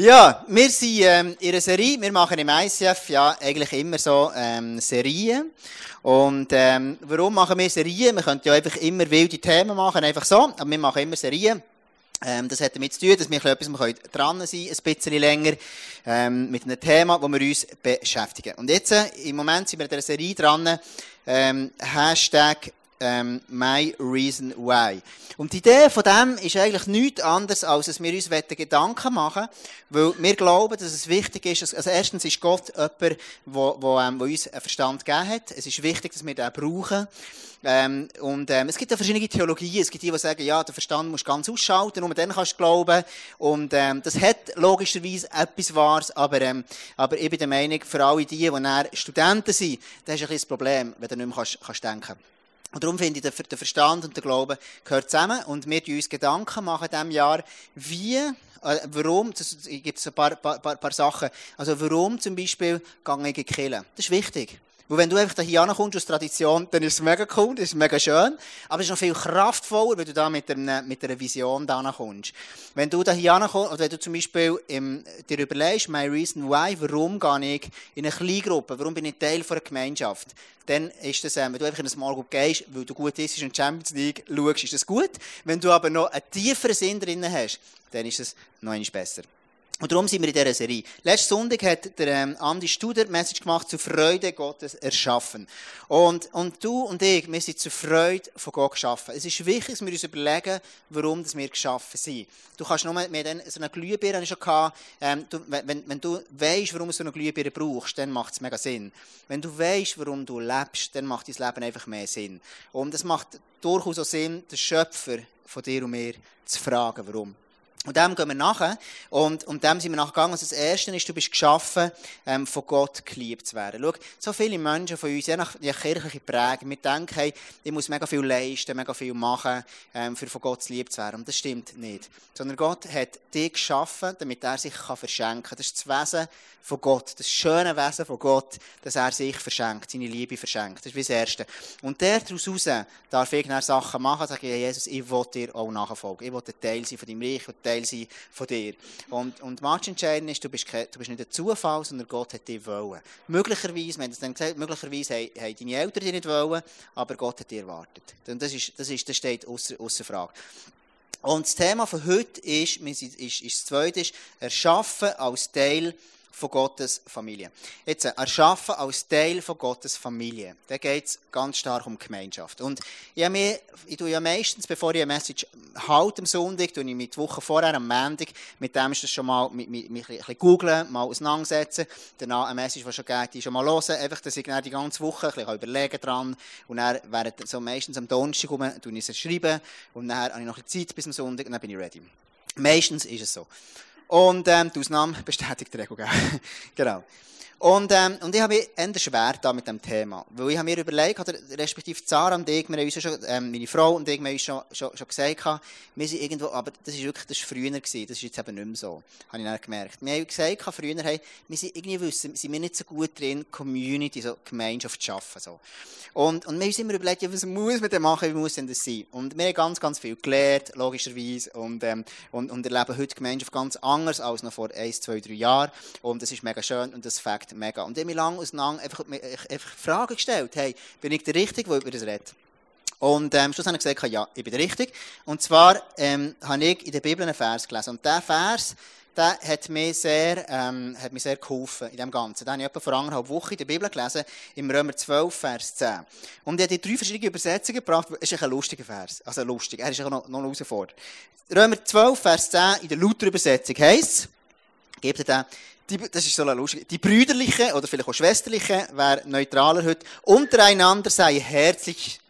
Ja, wir sind ähm, in einer Serie. Wir machen im ICF ja eigentlich immer so ähm, Serien. Und ähm, warum machen wir Serien? Wir könnten ja einfach immer wilde Themen machen, einfach so. Aber wir machen immer Serien. Ähm, das hat damit zu tun, dass wir etwas wir dran sein ein bisschen länger, ähm, mit einem Thema, wo wir uns beschäftigen. Und jetzt, äh, im Moment sind wir in dieser Serie dran, ähm, Hashtag ähm, My Reason Why. Und die Idee von dem ist eigentlich nichts anderes, als dass wir uns Gedanken machen weil wir glauben, dass es wichtig ist, also erstens ist Gott jemand, der, der, ähm, der uns einen Verstand gegeben hat. Es ist wichtig, dass wir den brauchen. Ähm, und ähm, es gibt ja verschiedene Theologien. Es gibt die, die sagen, ja, der Verstand muss ganz ausschalten, nur dann kannst du glauben. Und ähm, das hat logischerweise etwas Wahres, aber, ähm, aber ich bin der Meinung, für alle die, die Studenten sind, das ist ein bisschen das Problem, wenn du nicht mehr kannst, kannst denken kannst. Und darum finde ich, der Verstand und der Glaube gehört zusammen. Und wir machen uns Gedanken machen in diesem Jahr, wie, äh, warum, es gibt ein paar, paar, paar, Sachen. Also, warum zum Beispiel gehe ich in Das ist wichtig. Weil wenn du einfach hier ankommst aus Tradition, dann ist es mega cool, das ist mega schön. Aber es ist noch viel kraftvoller, wenn du da mit, einer, mit einer Vision da ankommst. Wenn du da hier ankommst, oder wenn du zum Beispiel im, dir überlegst, my reason why, warum gehe ich in eine Kleingruppe, warum bin ich Teil von einer Gemeinschaft, dann ist das, äh, wenn du einfach in eine Small Group gehst, weil du gut bist in der Champions League schaust, ist das gut. Wenn du aber noch einen tieferen Sinn drin hast, dann ist es noch einmal besser. Und darum sind wir in dieser Serie. Letzten Sonntag hat der ähm, Andi Studer Message gemacht zu Freude Gottes erschaffen. Und, und du und ich, wir sind zur Freude von Gott geschaffen. Es ist wichtig, dass wir uns überlegen, warum wir geschaffen sind. Du kannst nur, wir dann so eine Glühbirne schon gehabt, ähm, du, wenn, wenn du weißt, warum du so eine Glühbirne brauchst, dann macht es mega Sinn. Wenn du weißt, warum du lebst, dann macht dein Leben einfach mehr Sinn. Und es macht durchaus auch Sinn, den Schöpfer von dir und mir zu fragen, warum. Und dem gehen wir nachher. Und, und dem sind wir nachgegangen. Also das Erste ist, du bist geschaffen, ähm, von Gott geliebt zu werden. Schau, so viele Menschen von uns, je nach je kirchliche Prägung, wir denken, hey, ich muss mega viel leisten, mega viel machen, ähm, für von Gott geliebt zu werden. Und das stimmt nicht. Sondern Gott hat dich geschaffen, damit er sich kann verschenken kann. Das ist das Wesen von Gott. Das schöne Wesen von Gott, dass er sich verschenkt, seine Liebe verschenkt. Das ist wie das Erste. Und daraus heraus darf dann Sachen machen, sage ich, Jesus, ich will dir auch nachfolgen. Ich will ein Teil sein von deinem Reich, Teil sein von dir. Und, und was entscheidend ist, du bist, du bist nicht ein Zufall, sondern Gott hat dich wollen. Möglicherweise, wir haben es dann gesagt, möglicherweise haben, deine Eltern dich nicht wollen, aber Gott hat dich erwartet. Und das, ist, das, ist, das steht außer, außer Frage. Und das Thema von heute ist, ist, ist, ist das zweite, ist, erschaffen als Teil von Gottes Familie. Jetzt, erschaffen als Teil von Gottes Familie. Da geht es ganz stark um Gemeinschaft. Und ich, mir, ich tue ja meistens, bevor ich eine Message halte am Sonntag, tue ich mit Woche vorher, am Montag, mit dem ist das schon mal, mit, mit, mit ein bisschen googeln, mal auseinandersetzen, danach eine Message, die schon geht, die schon mal hören, einfach, dass ich die ganze Woche ein bisschen überlegen dran und dann während, so meistens am Donnerstag rum, tue ich es schreiben und dann habe ich noch ein Zeit bis am Sonntag und dann bin ich ready. Meistens ist es so. Und ähm, die Ausnahme bestätigt die Regel. genau. Und, ähm, und ich habe mich eher schwer da mit dem Thema. Weil ich habe mir überlegt, oder respektive Zara und ich, wir haben uns schon, ähm, meine Frau und ich, wir haben uns schon, schon, schon gesagt, wir sind irgendwo, aber das ist wirklich, das ist früher gewesen, das ist jetzt eben nicht mehr so. Habe ich dann gemerkt. Wir haben gesagt, früher, hey, wir sind irgendwie wissen, sind wir nicht so gut drin, Community, so Gemeinschaft zu schaffen, so. Und, und wir haben uns immer überlegt, ja, was muss man denn machen, wie muss denn das sein? Und wir haben ganz, ganz viel gelernt, logischerweise, und, ähm, und, und erleben heute Gemeinschaft ganz anders als noch vor ein, zwei, drei Jahren. Und das ist mega schön und das Fakt echt mega. Und ich habe mich lange auseinander einfach, einfach Fragen gestellt. Hey, bin ich der Richtige, der über das redet? Und ähm, schlussendlich habe ich gesagt, ja, ich bin der Richtige. Und zwar ähm, habe ich in der Bibel einen Vers gelesen. Und dieser Vers, der hat mir sehr, ähm, hat mir sehr geholfen in dem Ganzen. Den habe ich etwa vor anderthalb Wochen in der Bibel gelesen, im Römer 12, Vers 10. Und er hat die drei verschiedene Übersetzungen gebracht. Es ist ein lustiger Vers. Also lustig. Er ist noch, noch eine Herausforderung. Römer 12, Vers 10 in der Luther-Übersetzung heisst gebt ihr die, das ist so lustig, die brüderliche oder vielleicht auch schwesterliche, wäre neutraler heute, untereinander sei herzlich.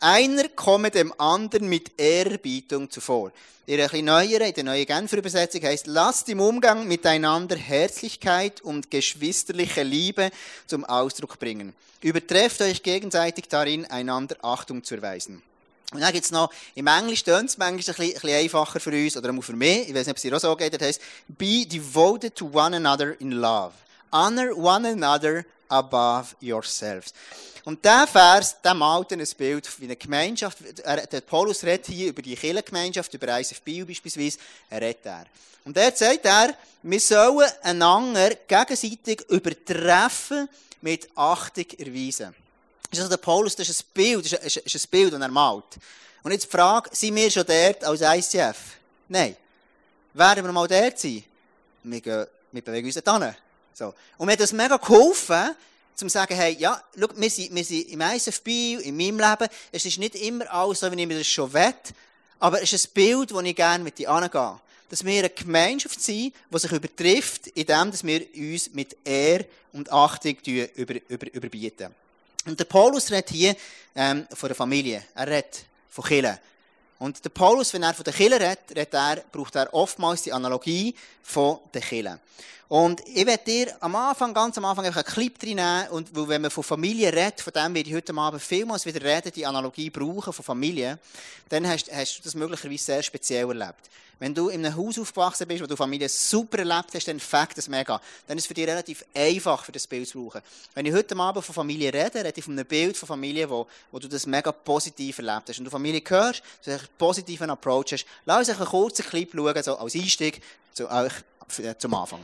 Einer komme dem anderen mit Ehrerbietung zuvor. In der neueren, in der neuen Genfer Übersetzung heißt, lasst im Umgang miteinander Herzlichkeit und geschwisterliche Liebe zum Ausdruck bringen. Übertrefft euch gegenseitig darin, einander Achtung zu erweisen. Und dann gibt es noch, im Englisch tönt es manchmal ein bisschen einfacher für uns, oder auch für mich, ich weiß nicht, ob es dir auch so geht, das heißt, be devoted to one another in love. Honor one another above yourselves. Und der Vers, der malt ein Bild wie eine Gemeinschaft. Er, der Paulus redet hier über die Kirchengemeinschaft, über ISF Bio beispielsweise, er redet er. Und er sagt er, wir sollen einander gegenseitig übertreffen mit Achtung erweisen. Das ist also der Paulus, das ist ein Bild, das ist ein, ist ein Bild, das er malt. Und jetzt die Frage, sind wir schon dort als ICF? Nein. Werden wir mal dort sein? Wir, gehen, wir bewegen uns dorthin. So. Und mir hat das mega geholfen, zum zu sagen, hey, ja, schau, wir sind, wir sind im ISFB, in meinem Leben, es ist nicht immer alles so, wie ich mir das schon will, aber es ist ein Bild, das ich gerne mit dir angehe. Dass wir eine Gemeinschaft sind, die sich übertrifft, indem wir uns mit Ehr und Achtung über, über, überbieten. Und der Paulus redet hier ähm, von der Familie. Er redet von Killen. Und der Paulus, wenn er von den Killen redet, redet er, braucht er oftmals die Analogie von den Killen. Und ich werde dir am Anfang, ganz am Anfang, einfach einen Clip reinnehmen. Und wenn man von Familie redet, von dem werde ich heute Abend vielmals wieder reden, die Analogie brauchen von Familie, dann hast, hast du das möglicherweise sehr speziell erlebt. Wenn du in einem Haus aufgewachsen bist, wo du Familie super erlebt hast, dann fängt das mega. Dann ist es für dich relativ einfach, für das Bild zu brauchen. Wenn ich heute Abend von Familie rede, rede ich von einem Bild von Familie, wo, wo du das mega positiv erlebt hast. Und du Familie hörst, du einen positiven Approach hast, lass uns einen kurzen Clip schauen, so als Einstieg zu euch, zum Anfang.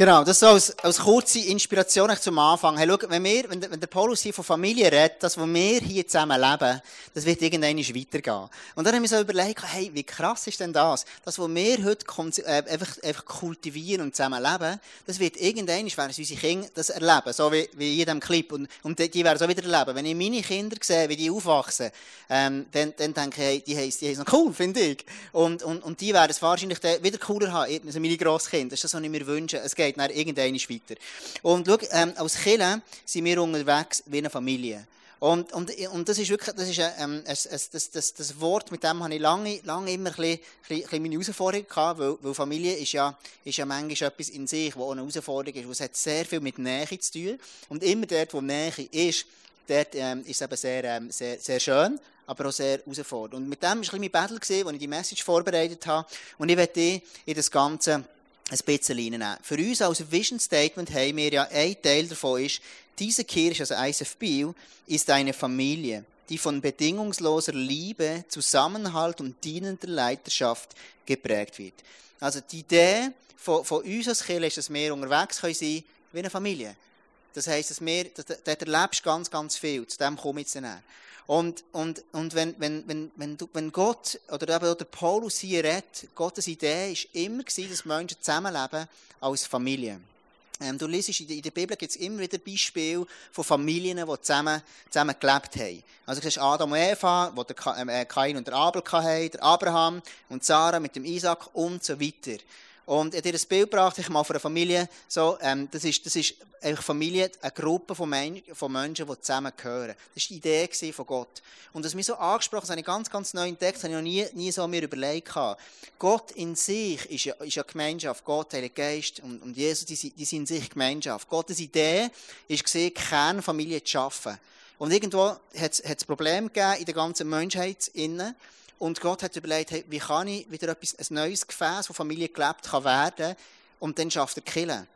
Genau, das so als, als kurze Inspiration zum Anfang. Hey, schau, wenn, wir, wenn, wenn der Paulus hier von Familie redet, das, was wir hier zusammen leben, das wird irgendwann weitergehen. Und dann haben wir so überlegt, hey, wie krass ist denn das? Das, was wir heute äh, einfach, einfach kultivieren und zusammen leben, das wird irgendwann, werden unsere Kinder das erleben, so wie, wie in jedem Clip. Und, und die, die werden es auch wieder erleben. Wenn ich meine Kinder sehe, wie die aufwachsen, ähm, dann, dann denke ich, hey, die haben es noch cool, finde ich. Und, und, und die werden es wahrscheinlich wieder cooler haben, also meine Grosskinder. Das ist das, was ich mir wünsche. Es geht geht dann irgendwann weiter. Und schau, ähm, als Kirche sind wir unterwegs wie eine Familie. Und, und, und das ist wirklich, das ist ähm, ein, das, das, das Wort, mit dem habe ich lange, lange immer ein bisschen, ein bisschen meine Herausforderung gehabt, weil, weil Familie ist ja, ist ja manchmal etwas in sich, wo eine Herausforderung ist, wo es hat sehr viel mit Nähe zu tun. Und immer dort, wo Nähe ist, dort ähm, ist es eben sehr, ähm, sehr, sehr schön, aber auch sehr herausfordernd. Und mit dem war ein bisschen mein Battle, als ich die Message vorbereitet habe. Und ich werde in das Ganze ein bisschen reinnehmen. Für uns als Vision Statement haben wir ja, ein Teil davon ist, diese Kirche, also ISF Biel, ist eine Familie, die von bedingungsloser Liebe, Zusammenhalt und dienender Leiterschaft geprägt wird. Also die Idee von, von uns als Kirche ist, dass wir unterwegs können sein wie eine Familie. Das heisst, dass wir, dort erlebst ganz, ganz viel. Zu dem komme ich jetzt. Und, und, und wenn, wenn, wenn, wenn, du, wenn Gott, oder eben der Paulus hier redet, Gottes Idee war immer, dass Menschen zusammenleben als Familie. Ähm, du liest, in der Bibel gibt es immer wieder Beispiele von Familien, die zusammen, zusammen gelebt haben. Also du siehst Adam und Eva, die der äh, Kain und der Abel hatten, der Abraham und Sarah mit dem Isaac und so weiter. Und ich dir ein Bild gebracht, ich mal von einer Familie, so, ähm, das ist, das ist eine Familie, eine Gruppe von, Men von Menschen, die zusammengehören. Das war die Idee von Gott. Und das mich so angesprochen, das habe ich ganz, ganz neu entdeckt, das habe ich noch nie, nie so mir überlegt Gott in sich ist ja, ist ja Gemeinschaft. Gott, Heiliger Geist und, und Jesus, die, die sind in sich Gemeinschaft. Gottes Idee ist gesehen, Kernfamilie zu schaffen. Und irgendwo hat es Probleme gegeben in der ganzen Menschheit innen. Und Gott hat überlegt, hey, wie kann ich wieder etwas, ein neues Gefäß, das Familie gelebt kann werden, und dann schafft er Killen.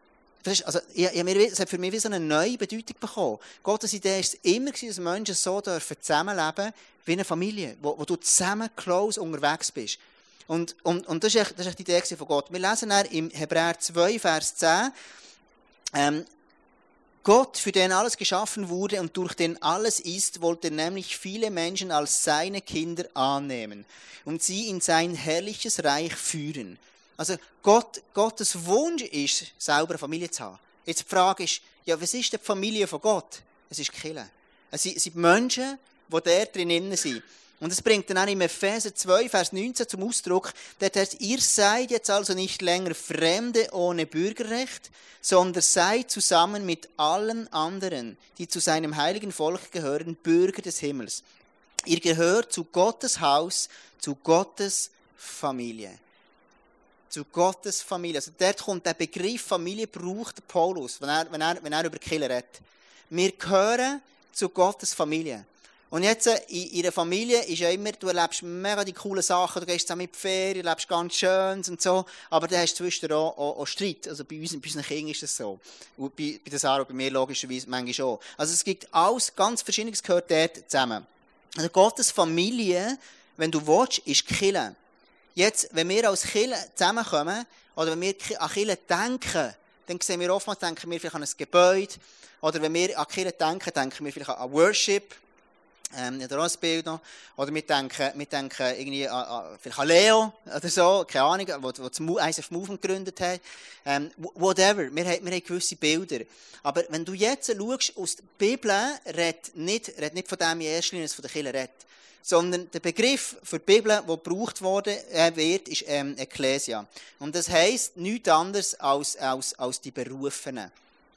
Also, ich, ich, es hat für mich wie so eine neue Bedeutung bekommen. Gottes Idee ist immer dass Menschen so dürfen zusammenleben wie eine Familie, wo, wo du zusammen close unterwegs bist. Und, und, und das, ist echt, das ist echt die Idee von Gott. Wir lesen dann im Hebräer 2, Vers 10, ähm, Gott, für den alles geschaffen wurde und durch den alles ist, wollte nämlich viele Menschen als seine Kinder annehmen und sie in sein herrliches Reich führen. Also Gott, Gottes Wunsch ist, selber eine Familie zu haben. Jetzt die Frage ist, ja, was ist die Familie von Gott? Es ist Kille. Es sind Menschen, die da drinnen sind. Und es bringt dann auch im Epheser 2, Vers 19 zum Ausdruck, dort heißt, ihr seid jetzt also nicht länger Fremde ohne Bürgerrecht, sondern seid zusammen mit allen anderen, die zu seinem heiligen Volk gehören, Bürger des Himmels. Ihr gehört zu Gottes Haus, zu Gottes Familie. Zu Gottes Familie. Also dort kommt der Begriff Familie, braucht Paulus, wenn er, wenn er, wenn er über Killer redet. Wir gehören zu Gottes Familie. Und jetzt äh, in ihrer Familie ist ja immer, du erlebst mega die coolen Sachen, du gehst zusammen mit die Ferien, erlebst ganz Schönes und so, aber du hast zwischendurch auch, auch, auch Streit. Also bei, uns, bei unseren Kindern ist das so. Und bei, bei der Sarah bei mir logischerweise manchmal auch. Also es gibt alles, ganz Verschiedenes gehört dort zusammen. Also Gottes Familie, wenn du willst, ist Kille. Jetzt, wenn wir als Kille zusammenkommen, oder wenn wir an Kille denken, dann sehen wir oftmals, denken wir vielleicht an ein Gebäude, oder wenn wir an Kille denken, denken wir vielleicht an Worship, ähm, in der Ausbildung. Oder wir denken, wir denken irgendwie an, an, vielleicht an Leo oder so, keine Ahnung, wo, wo das ISF Movement gegründet hat. Ähm, whatever. Wir haben, wir haben gewisse Bilder. Aber wenn du jetzt schaust, aus der Bibel redet nicht, redet nicht von dem in erster Linie, von der Kirche redet. Sondern der Begriff für die Bibel, der gebraucht worden äh, wird, ist ähm, Ecclesia. Und das heisst nichts anderes als, als, als die Berufenen.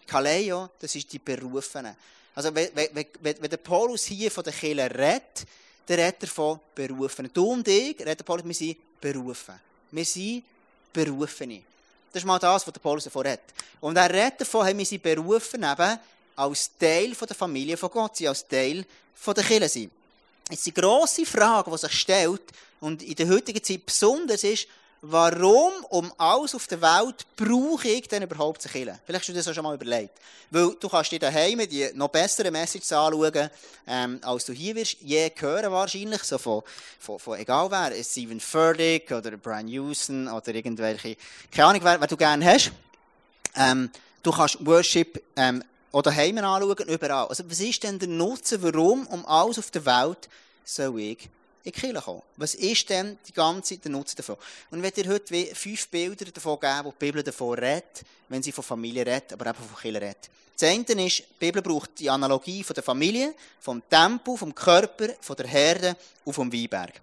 Kaleo, das ist die Berufenen. Also, wenn, der Paulus hier von der Kirche redet, dann redet er von Berufen. Du und ich, redet Paulus, wir sind berufen. Wir sind Berufene. Das ist mal das, was der Paulus davon redet. Und er redet davon, wir sind berufen, eben als Teil der Familie von Gott, sie als Teil der Kirche sind. Jetzt die grosse Frage, die sich stellt, und in der heutigen Zeit besonders ist, warum um alles auf der Welt brauche ich denn überhaupt zu killen? Vielleicht hast du das auch schon mal überlegt. Weil du kannst dir daheim die noch bessere Messages anschauen, ähm, als du hier wirst je hören wahrscheinlich, so von, von, egal wer, Stephen Furtick oder Brian Houston oder irgendwelche, keine Ahnung, wer, wer du gerne hast. Ähm, du kannst Worship ähm, oder daheim anschauen, überall. Also was ist denn der Nutzen, warum um alles auf der Welt soll ich in die Kirche kommen. Was ist denn die ganze der Nutzen davon? Und ich dir heute fünf Bilder davon geben, wo die Bibel davon redet, wenn sie von Familie redet, aber eben von Kirche redet. Das eine ist, die Bibel braucht die Analogie von der Familie, vom Tempel, vom Körper, von der Herde und vom Weinberg.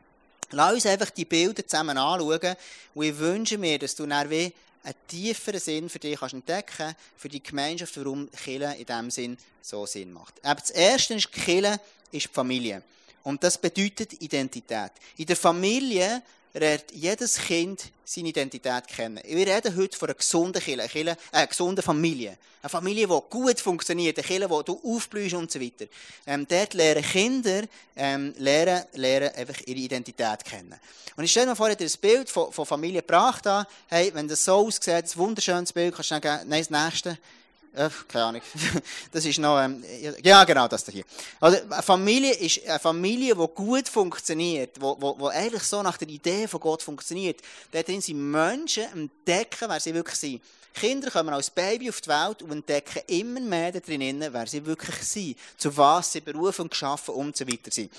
Lass uns einfach die Bilder zusammen anschauen und ich wünsche mir, dass du dann wie einen tieferen Sinn für dich kannst entdecken für die Gemeinschaft, warum Kirche in diesem Sinn so Sinn macht. Aber das Erste ist, ist die Familie. Und das bedeutet Identität. In der Familie lernt jedes Kind seine Identität kennen. Wir reden heute von einer gesunden Kirche, eine, äh, gesunden Familie. Eine Familie, die gut funktioniert, eine Kirche, wo du aufblühst und so weiter. Ähm, dort lernen Kinder ähm, lernen, lernen einfach ihre Identität kennen. Und ich stelle mir vor, ich das Bild von, von Familie gebracht. Hey, wenn das so aussieht, ein wunderschönes Bild, kannst du sagen, nein, das nächste. Äh, keine Ahnung. Das ist noch, ähm, ja, genau, das hier. Also, eine Familie ist eine Familie, die gut funktioniert, wo, wo, wo eigentlich so nach der Idee von Gott funktioniert. Dort drin sind Menschen entdecken, wer sie wirklich sind. Kinder kommen als Baby auf die Welt und entdecken immer mehr drinnen, wer sie wirklich sind, zu was sie berufen und geschaffen und so weiter sind.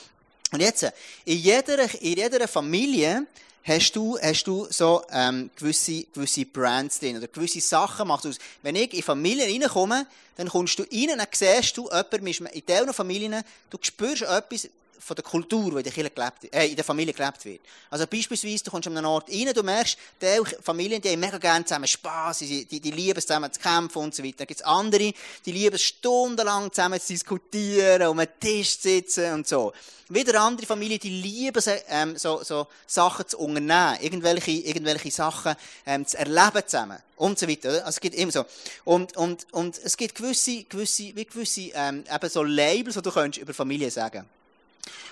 Und jetzt, in jeder, in jeder Familie hast du, hast du so ähm, gewisse, gewisse Brands drin oder gewisse Sachen machst du aus. Wenn ich in Familien reinkomme, dann kommst du rein, dann siehst du jemanden, in diesen Familien, du spürst etwas, von der Kultur, die in der, gelebt, äh, in der Familie gelebt wird. Also beispielsweise, du kommst an einen Ort rein, du merkst, die Familien, die haben mega gerne zusammen Spass, die, die, die lieben es zusammen zu kämpfen und so weiter. Dann gibt es andere, die lieben es stundenlang zusammen zu diskutieren, um einen Tisch zu sitzen und so. Wieder andere Familien, die lieben es, ähm, so, so Sachen zu unternehmen, irgendwelche, irgendwelche Sachen ähm, zu erleben zusammen und so weiter. Also es gibt immer so. Und, und, und es gibt gewisse, gewisse, wie gewisse ähm, eben so Labels, die du könntest über Familie sagen.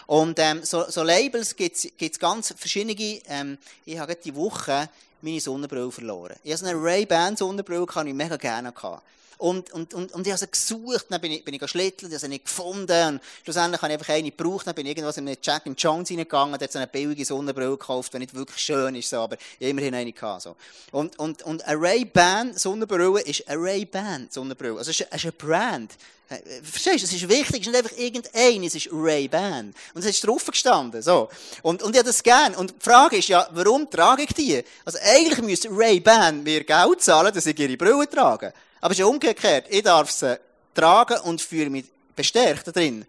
Und ähm, so, so Labels gibt es ganz verschiedene. Ähm, ich habe die Woche meine Sonnenbrille verloren. Ich habe so eine Ray-Ban Sonnenbrille, die ich mega gerne hatte. Und, und, und, und ich habe sie gesucht, dann bin ich, bin ich geschlittelt, ich habe sie nicht gefunden. Und schlussendlich habe ich einfach eine gebraucht, dann bin ich irgendwas in einen Jack and Jones reingegangen, der hat so eine billige Sonnenbrille gekauft, die nicht wirklich schön ist, so, aber immerhin eine gehabt, so. Und, und, und eine Ray-Ban Sonnenbrille ist eine Ray-Ban Sonnenbrille. Also es ist, es ist eine Brand. Äh, verstehst du? Es ist wichtig, es ist nicht einfach irgendein, es ist Ray-Ban. Und es ist drauf gestanden, so. Und, und ich habe das gern. Und die Frage ist ja, warum trage ich die? Also eigentlich müsste Ray-Ban mir Geld zahlen, dass ich ihre Brille trage. Aber es ist ja umgekehrt. Ich darf sie tragen und fühle mich bestärkt da drin.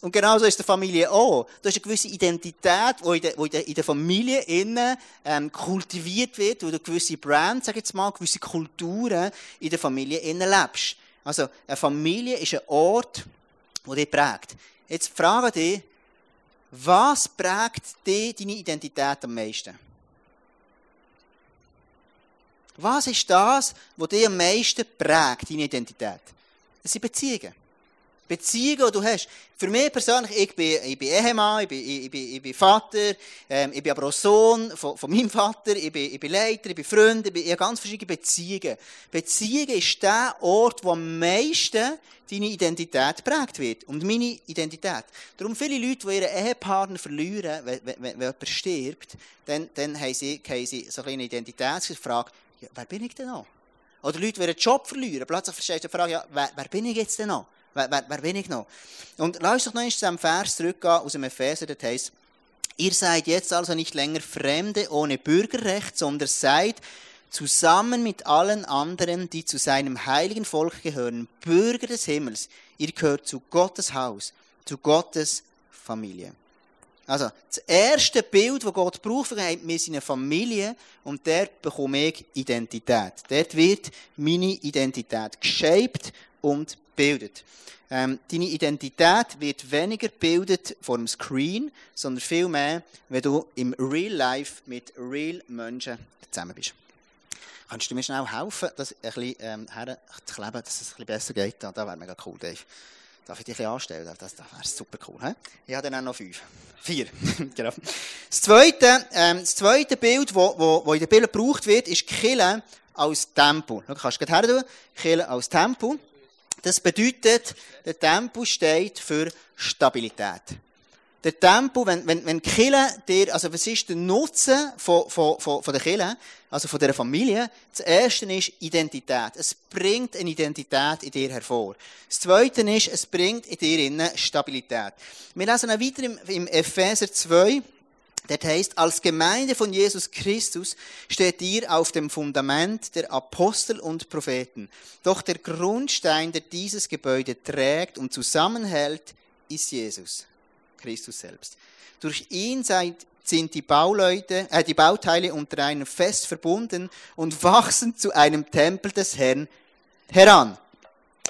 Und genauso ist der Familie auch. Du hast eine gewisse Identität, die in der, Familie innen, ähm, kultiviert wird, wo du gewisse Brands, sag ich jetzt mal, gewisse Kulturen in der Familie innen lebst. Also, eine Familie ist ein Ort, der dich prägt. Jetzt frage dich, was prägt dich, deine Identität am meisten? Was ist das, was dich am meisten prägt, deine Identität? Das sind Beziehungen. Beziehungen, die du hast. Für mich persönlich, ich bin, ich bin Ehemann, ich bin, ich bin, ich bin Vater, ähm, ich bin aber auch Sohn von, von meinem Vater, ich bin, ich bin Leiter, ich bin Freund, ich, bin, ich habe ganz verschiedene Beziehungen. Beziehungen ist der Ort, wo am meisten deine Identität prägt wird. Und meine Identität. Darum viele Leute, die ihren Ehepartner verlieren, wenn, wenn, wenn jemand stirbt, dann, dann haben sie, haben sie so eine Identitätsfrage, ja, wer bin ich denn noch? Oder Leute, die ihren Job verlieren, plötzlich verstehst du die Frage, ja, wer, wer bin ich jetzt denn noch? Wer, wer, wer bin ich noch? Und lass uns doch noch einmal zu diesem Vers zurückgehen, aus dem Epheser, der heißt, ihr seid jetzt also nicht länger Fremde ohne Bürgerrecht, sondern seid zusammen mit allen anderen, die zu seinem heiligen Volk gehören, Bürger des Himmels. Ihr gehört zu Gottes Haus, zu Gottes Familie. Also, das erste Bild, das Gott braucht, wir sind eine Familie und dort bekomme ich Identität. Dort wird meine Identität geshaped und bildet. Ähm, deine Identität wird weniger gebildet vor dem Screen, sondern viel mehr, wenn du im Real Life mit real Menschen zusammen bist. Kannst du mir schnell helfen, das ein bisschen ähm, herzukleben, dass es ein bisschen besser geht? Das wäre mega cool, Dave. Darf ich dich ein anstellen? Das, das wäre super cool. He? Ich habe dann auch noch fünf. Vier. genau. Das zweite, ähm, das zweite Bild, das wo, wo, wo in der Bibel gebraucht wird, ist Kille als Tempel. Du kannst du her tun. Kille als Tempel. Das bedeutet, der Tempel steht für Stabilität. Der Tempel, wenn, wenn, wenn Kille dir, also was ist der Nutzen von, von, von, von der Kille, also von der Familie? Das erste ist Identität. Es bringt eine Identität in dir hervor. Das zweite ist, es bringt in dir Stabilität. Wir lesen auch weiter im, im Epheser 2, das heißt, als Gemeinde von Jesus Christus steht ihr auf dem Fundament der Apostel und Propheten. Doch der Grundstein, der dieses Gebäude trägt und zusammenhält, ist Jesus, Christus selbst. Durch ihn seid sind die Bauleute, äh, die Bauteile unter einem fest verbunden und wachsen zu einem Tempel des Herrn heran.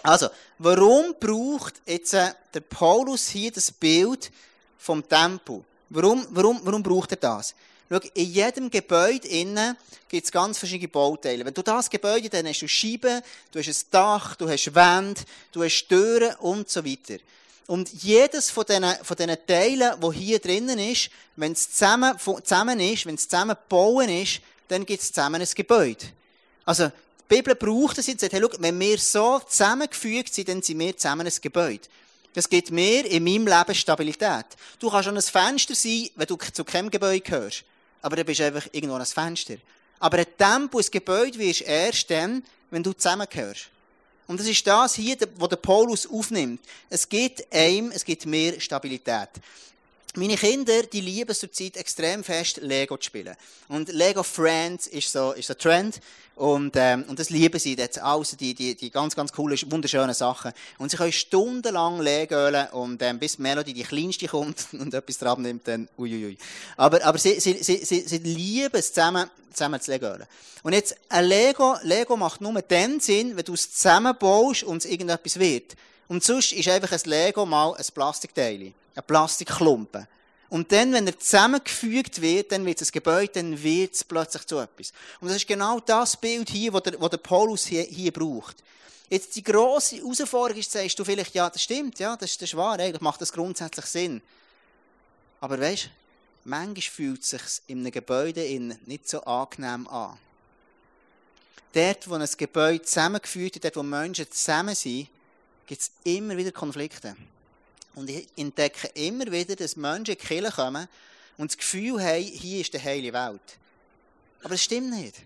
Also, warum braucht jetzt äh, der Paulus hier das Bild vom Tempel? Warum, warum, warum braucht er das? Schau, in jedem Gebäude innen gibt es ganz verschiedene Bauteile. Wenn du das Gebäude, dann hast du Scheiben, du hast ein Dach, du hast Wände, du hast Türen und so weiter. Und jedes von diesen, von diesen Teilen, wo hier drinnen ist, wenn es zusammen, zusammen ist, wenn es zusammen gebaut ist, dann gibt es zusammen ein Gebäude. Also, die Bibel braucht es jetzt, sagt, hey, schau, wenn wir so zusammengefügt sind, dann sind wir zusammen ein Gebäude. Das gibt mir in meinem Leben Stabilität. Du kannst an ein Fenster sein, wenn du zu keinem Gebäude gehörst aber dann bist du einfach irgendwo an ein Fenster. Aber ein Tempel, ein Gebäude wirst erst dann, wenn du zusammengehörst. Und das ist das hier, was der Paulus aufnimmt. Es gibt einem, es gibt mehr Stabilität. Meine Kinder, die lieben zurzeit extrem fest, Lego zu spielen. Und Lego Friends ist so, ist so ein Trend. Und, ähm, und das lieben sie jetzt alles, die, die, die ganz, ganz coolen, wunderschönen Sachen. Und sie können stundenlang Legölen und ähm, bis Melody die kleinste kommt und etwas dran nimmt, dann uiuiui. Aber, aber sie, sie, sie, sie, sie lieben es zusammen, zusammen zu Legölen. Und jetzt, ein Lego, Lego macht nur dann Sinn, wenn du es zusammenbaust und es irgendetwas wird. Und sonst ist einfach ein Lego mal ein Plastikteil, ein Plastikklumpen. Und dann, wenn er zusammengefügt wird, dann wird es ein Gebäude, dann wird es plötzlich zu etwas. Und das ist genau das Bild hier, das der, der Paulus hier, hier braucht. Jetzt die grosse Herausforderung ist, sagst du vielleicht, ja, das stimmt, ja, das, das ist wahr, eigentlich macht das grundsätzlich Sinn. Aber weißt du, manchmal fühlt es sich in einem Gebäude nicht so angenehm an. Dort, wo ein Gebäude zusammengeführt wird, dort, wo Menschen zusammen sind, gibt es immer wieder Konflikte. Und ich entdecke immer wieder, dass Menschen in die Kirche kommen und das Gefühl haben, hier ist die heile Welt. Aber das stimmt nicht.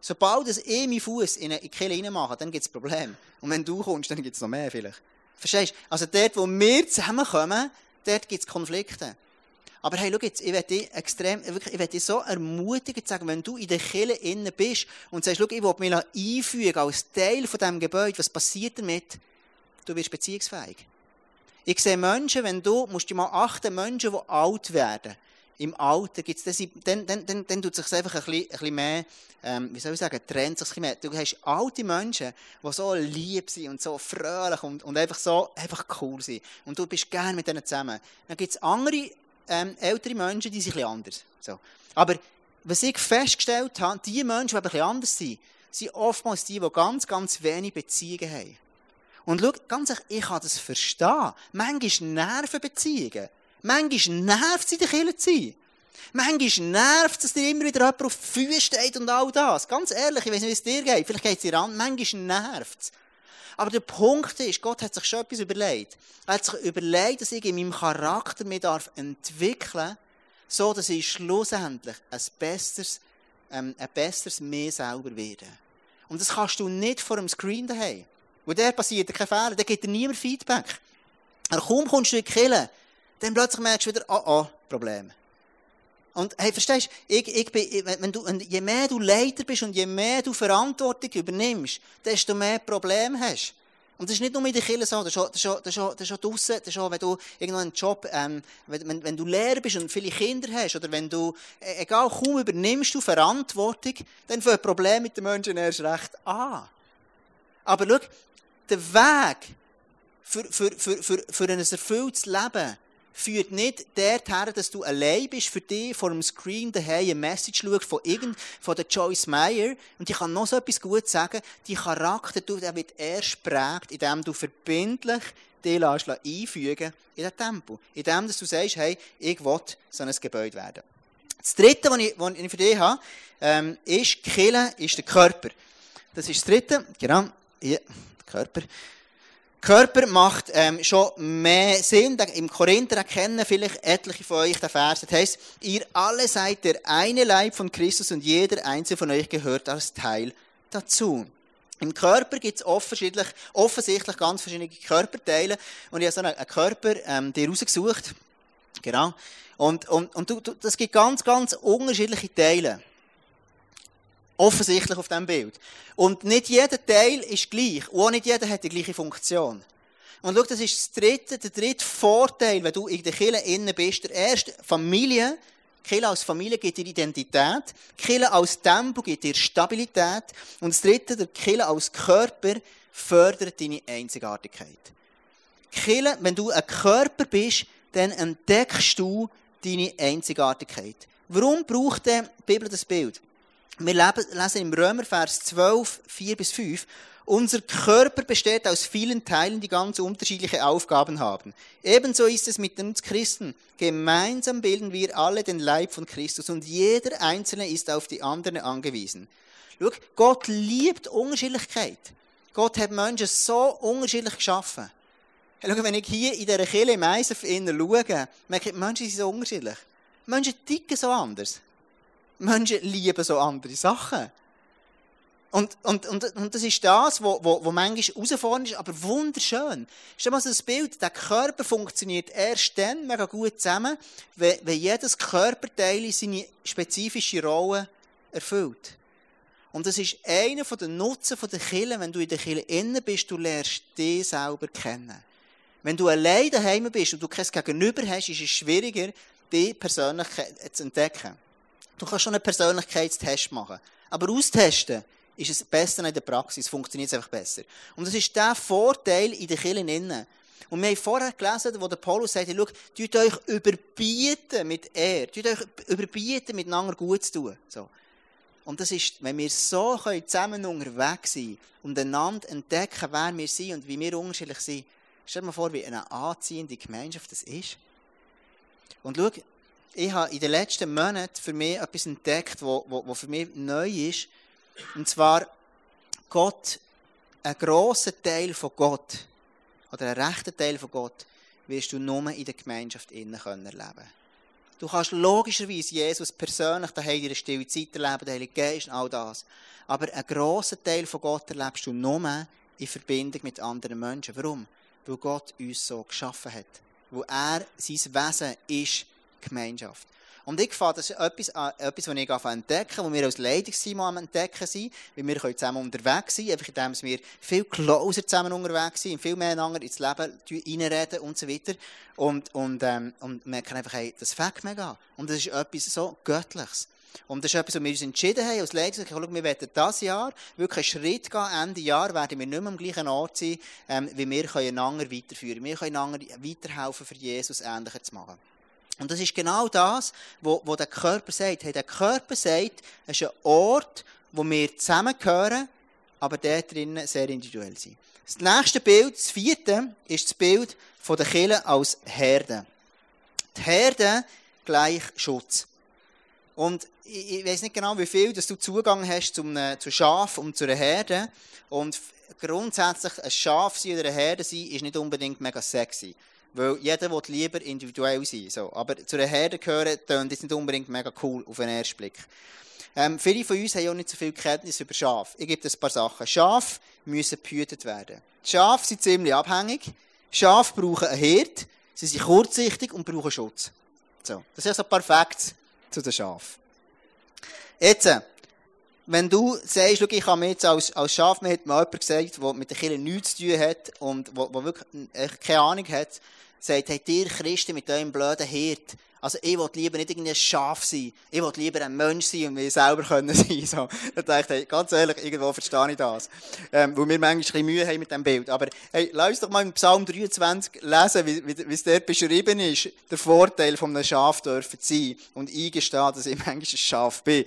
Sobald ich meinen Fuß in die Kirche reinmache, dann gibt es Probleme. Und wenn du kommst, dann gibt es noch mehr vielleicht. Verstehst du? Also dort, wo wir zusammenkommen, dort gibt es Konflikte. Aber hey, schau jetzt, ich werde dich extrem, wirklich, ich werde dich so ermutigen, zu sagen, wenn du in der Kirche innen bist und sagst, schau, ich will mich einfügen als Teil von diesem Gebäude, was passiert damit? Du wirst beziehungsfähig. Ich sehe Menschen, wenn du, musst du mal achten, Menschen, die alt werden. Im Alter gibt's das, dann, dann, dann, dann tut es sich einfach ein bisschen, ein bisschen mehr, ähm, wie soll ich sagen, trennt sich ein bisschen mehr. Du hast alte Menschen, die so lieb sind und so fröhlich und, und einfach so, einfach cool sind. Und du bist gerne mit denen zusammen. Dann gibt es andere, ähm, ältere Menschen, die sind ein anders. So. Aber, was ich festgestellt habe, die Menschen, die ein bisschen anders sind, sind oftmals die, die ganz, ganz wenig Beziehungen haben. Und schau, ganz ehrlich, ich kann das verstehen. Manchmal nerven Beziehungen. Manchmal nervt es in der Kirche zu sein. Manchmal nervt es, dass dir immer wieder jemand auf die Füße steht und all das. Ganz ehrlich, ich weiß nicht, wie es dir geht. Vielleicht geht es dir an. Manchmal nervt es. Aber der Punkt ist, Gott hat sich schon etwas überlegt. Er hat sich überlegt, dass ich in meinem Charakter mich darf entwickeln so dass ich schlussendlich ein besseres, ähm, ein besseres mehr selber werde. Und das kannst du nicht vor dem Screen daheim. Wo der passiert kein Fehler, da gibt dir niemand Feedback. Aber kaum kommst du in die Kirche, dann plötzlich merkst du wieder, oh oh, Problem. Und hey, verstehst du, ich, ich bin, wenn du, je mehr du Leiter bist und je mehr du Verantwortung übernimmst, desto mehr Probleme hast. Und das ist nicht nur in der Kirche so, das ist auch, das das ist wenn du irgendwo einen Job, ähm, wenn, wenn du Lehrer bist und viele Kinder hast, oder wenn du, e, egal, kaum übernimmst du Verantwortung, dann fängt Problem mit den Menschen erst recht an. Aber schau, der Weg für, für, für, für, für ein erfülltes Leben führt nicht dorthin, dass du allein bist für dich vor dem Screen daheim eine Message schaust von irgend, von der Joyce Meyer. Und ich kann noch so etwas gut sagen. Die Charakter, der wird erst prägt, indem du verbindlich dich einfügen in den Tempel. Indem, dass du sagst, hey, ich will so ein Gebäude werden. Das dritte, was ich, was ich für dich habe, ähm, ist, Kirche ist der Körper. Das ist das dritte, genau. Ja, Körper. Körper macht ähm, schon mehr Sinn. Im Korinther erkennen vielleicht etliche von euch den Vers. Das heißt, ihr alle seid der eine Leib von Christus und jeder einzelne von euch gehört als Teil dazu. Im Körper gibt es offensichtlich ganz verschiedene Körperteile. Und ich habe so einen Körper ähm, dir rausgesucht. Genau. Und, und, und du, du, das gibt ganz, ganz unterschiedliche Teile. Offensichtlich auf diesem Bild. Und nicht jeder Teil ist gleich. Und auch nicht jeder hat die gleiche Funktion. Und schau, das ist das dritte, der dritte Vorteil, wenn du in der Kirche innen bist. Der erste, Familie, Kille als Familie gibt dir Identität. Kille als Tempo gibt dir Stabilität. Und das dritte, der Kille als Körper fördert deine Einzigartigkeit. Kille, wenn du ein Körper bist, dann entdeckst du deine Einzigartigkeit. Warum braucht die Bibel das Bild? Wir lesen im Römer Vers 12, 4 bis 5. Unser Körper besteht aus vielen Teilen, die ganz unterschiedliche Aufgaben haben. Ebenso ist es mit uns Christen. Gemeinsam bilden wir alle den Leib von Christus und jeder Einzelne ist auf die anderen angewiesen. Schau, Gott liebt Unterschiedlichkeit. Gott hat Menschen so unterschiedlich geschaffen. Schau, wenn ich hier in dieser Kirche ISF schaue, merke ich, Menschen sind so unterschiedlich. Menschen ticken so anders. Menschen lieben so andere Sachen. Und, und, und, und das ist das, was wo, wo manchmal herausfordernd ist, aber wunderschön. Stell mal das Bild, der Körper funktioniert erst dann mega gut zusammen, wenn, wenn jedes Körperteil seine spezifische Rolle erfüllt. Und das ist einer der Nutzen der Kille, wenn du in der Kille innen bist, du lernst dich selber kennen. Wenn du allein daheim bist und du kein Gegenüber hast, ist es schwieriger, dich persönlich zu entdecken. Du kannst schon einen Persönlichkeitstest machen. Aber austesten ist es besser in der Praxis, funktioniert es einfach besser. Und das ist der Vorteil in den Kirchen innen. Und wir haben vorher gelesen, wo der Paulus sagt, schau, tut euch überbieten mit er, tut euch überbieten, miteinander gut zu tun. So. Und das ist, wenn wir so können zusammen unterwegs sein und einander entdecken, wer wir sind und wie wir unterschiedlich sind, stell dir mal vor, wie eine anziehende Gemeinschaft das ist. Und schau, ich habe in den letzten Monaten für mich etwas entdeckt, was für mich neu ist. Und zwar, Gott, ein grosser Teil von Gott, oder ein rechter Teil von Gott, wirst du nur in der Gemeinschaft innen erleben können. Du kannst logischerweise Jesus persönlich daheim in der stille Zeit erleben, der Heilige Geist und all das. Aber einen grossen Teil von Gott erlebst du nur in Verbindung mit anderen Menschen. Warum? Weil Gott uns so geschaffen hat. Weil er, sein Wesen ist Gemeinschaft. Und ich fand, das ist etwas, äh, etwas was ich entdecken wo wir als Leitungsteam am entdecken sind, weil wir können zusammen unterwegs sein, einfach indem wir viel closer zusammen unterwegs sind, viel mehr einander ins Leben reinreden und so weiter. Und, und, ähm, und merken einfach, hey, das fängt mega. Und das ist etwas so Göttliches. Und das ist etwas, was wir uns entschieden haben, als Leiter, schau, wir werden dieses Jahr wirklich einen Schritt gehen. Ende Jahr werden wir nicht mehr am gleichen Ort sein, ähm, wie wir können einander weiterführen. Wir können einander weiterhelfen, für Jesus Ähnliches zu machen. Und das ist genau das, wo, wo der Körper sagt. Hey, der Körper sagt, es ist ein Ort, wo wir zusammengehören, aber der drinnen sehr individuell sind. Das nächste Bild, das vierte, ist das Bild von der Kille als Herde. Die Herde gleich Schutz. Und ich, ich weiß nicht genau, wie viel dass du Zugang hast zum, zu Schaf und zu einer Herde. Und grundsätzlich ein Schaf sein oder eine Herde sein ist nicht unbedingt mega sexy. Weil jeder will lieber individuell sein. So. Aber zu einer Herde gehören, klingt das nicht unbedingt mega cool auf den ersten Blick. Ähm, viele von uns haben auch nicht so viel Kenntnis über Schafe. Ich gebe ein paar Sachen. Schafe müssen behütet werden. Schafe sind ziemlich abhängig. Schafe brauchen einen Hirt. Sie sind kurzsichtig und brauchen Schutz. So. Das ist also perfekt zu den Schafen. Jetzt, wenn du sagst, ich habe mir jetzt als, als Schaf, mir hat mir jemand gesagt, der mit den Kindern nichts zu tun hat und der wirklich keine Ahnung hat, sagt, hey, dir Christen mit eurem blöden Hirt, also ich will lieber nicht irgendein Schaf sein, ich will lieber ein Mensch sein und mir selber können sein. So. Da dachte ich, ganz ehrlich, irgendwo verstehe ich das. Ähm, weil wir manchmal ein bisschen Mühe haben mit dem Bild. Aber hey, lass uns doch mal im Psalm 23 lesen, wie, wie, wie es dort beschrieben ist, der Vorteil von einem Schaf dürfen sein und eingestehen, dass ich manchmal ein Schaf bin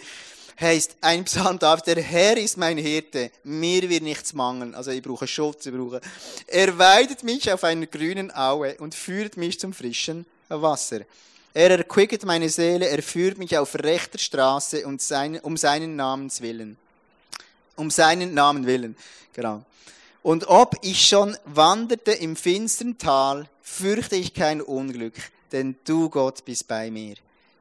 heißt ein Psalm David, der Herr ist mein Hirte, mir wird nichts mangeln. Also ich brauche Schutz, ich brauche. Er weidet mich auf einer grünen Aue und führt mich zum frischen Wasser. Er erquicket meine Seele, er führt mich auf rechter Straße und sein, um seinen Namens willen. Um seinen Namen willen, genau. Und ob ich schon wanderte im finstern Tal, fürchte ich kein Unglück, denn du Gott bist bei mir.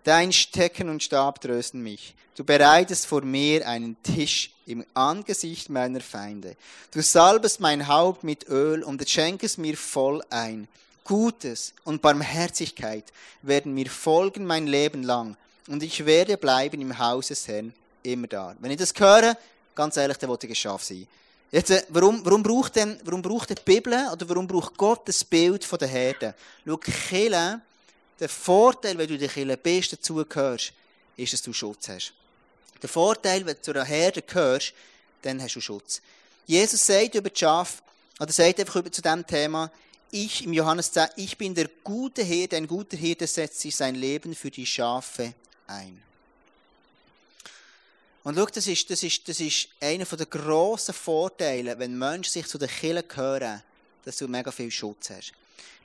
Dein Stecken und Stab trösten mich. Du bereitest vor mir einen Tisch im Angesicht meiner Feinde. Du salbest mein Haupt mit Öl und schenkest mir voll ein. Gutes und Barmherzigkeit werden mir folgen mein Leben lang. Und ich werde bleiben im Haus des Herrn immer da. Wenn ich das höre, ganz ehrlich, dann wollte ich geschafft sein. Jetzt, äh, warum, warum, braucht denn, warum braucht die Bibel oder warum braucht Gott das Bild von der Herde? Schau, Kirche der Vorteil, wenn du in der Kirche bist, dazugehörst, ist, dass du Schutz hast. Der Vorteil, wenn du zu einer Herde gehörst, dann hast du Schutz. Jesus sagt über die Schafe, oder sagt einfach zu diesem Thema, ich im Johannes 10, ich bin der gute Herde, ein guter Herde setzt sich sein Leben für die Schafe ein. Und schau, das ist, das ist, das ist einer der grossen Vorteile, wenn Menschen sich zu den Kirchen gehören, dass du mega viel Schutz hast.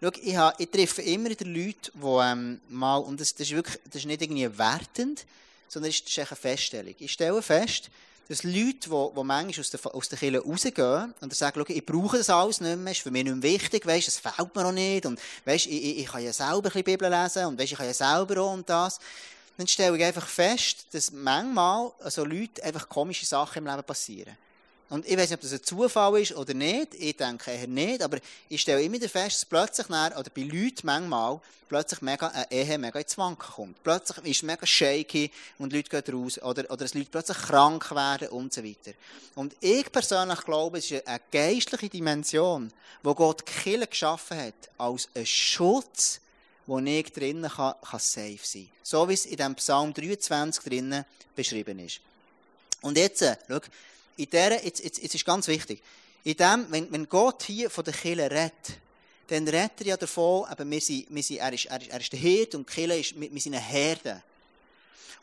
Schau, ich, habe, ich treffe immer wieder Leute, die ähm, mal, und das, das, ist wirklich, das ist nicht irgendwie wertend, sondern das ist, das eine Feststellung. Ich stelle fest, dass Leute, die, die manchmal aus der, aus der Kirche rausgehen und sagen, ich brauche das alles nicht mehr, ist für mich nicht mehr wichtig, weißt, es fehlt mir auch nicht und weißt, ich, ich, ich kann ja selber ein bisschen Bibel lesen und weißt, ich kann ja selber auch und das. Dann stelle ich einfach fest, dass manchmal also Leute einfach komische Sachen im Leben passieren. Und ich weiß nicht, ob das ein Zufall ist oder nicht. Ich denke eher nicht. Aber ich stelle immer fest, dass plötzlich, dann, oder bei Leuten manchmal, plötzlich mega eine Ehe mega ins Wanken kommt. Plötzlich ist es mega shaky und Leute gehen raus. Oder, oder dass Leute plötzlich krank werden und so weiter. Und ich persönlich glaube, es ist eine geistliche Dimension, wo Gott Kirche geschaffen hat, als einen Schutz, wo ich drinnen kann, kann safe sein. So wie es in dem Psalm 23 drinnen beschrieben ist. Und jetzt, äh, schau, in der, jetzt, jetzt, jetzt ist ganz wichtig, in dem, wenn, wenn Gott hier von der Kille redet, dann redet er ja davon, eben, wir sind, wir sind, er, ist, er, ist, er ist der Hirt und die Kille ist, wir, wir sind eine Herde.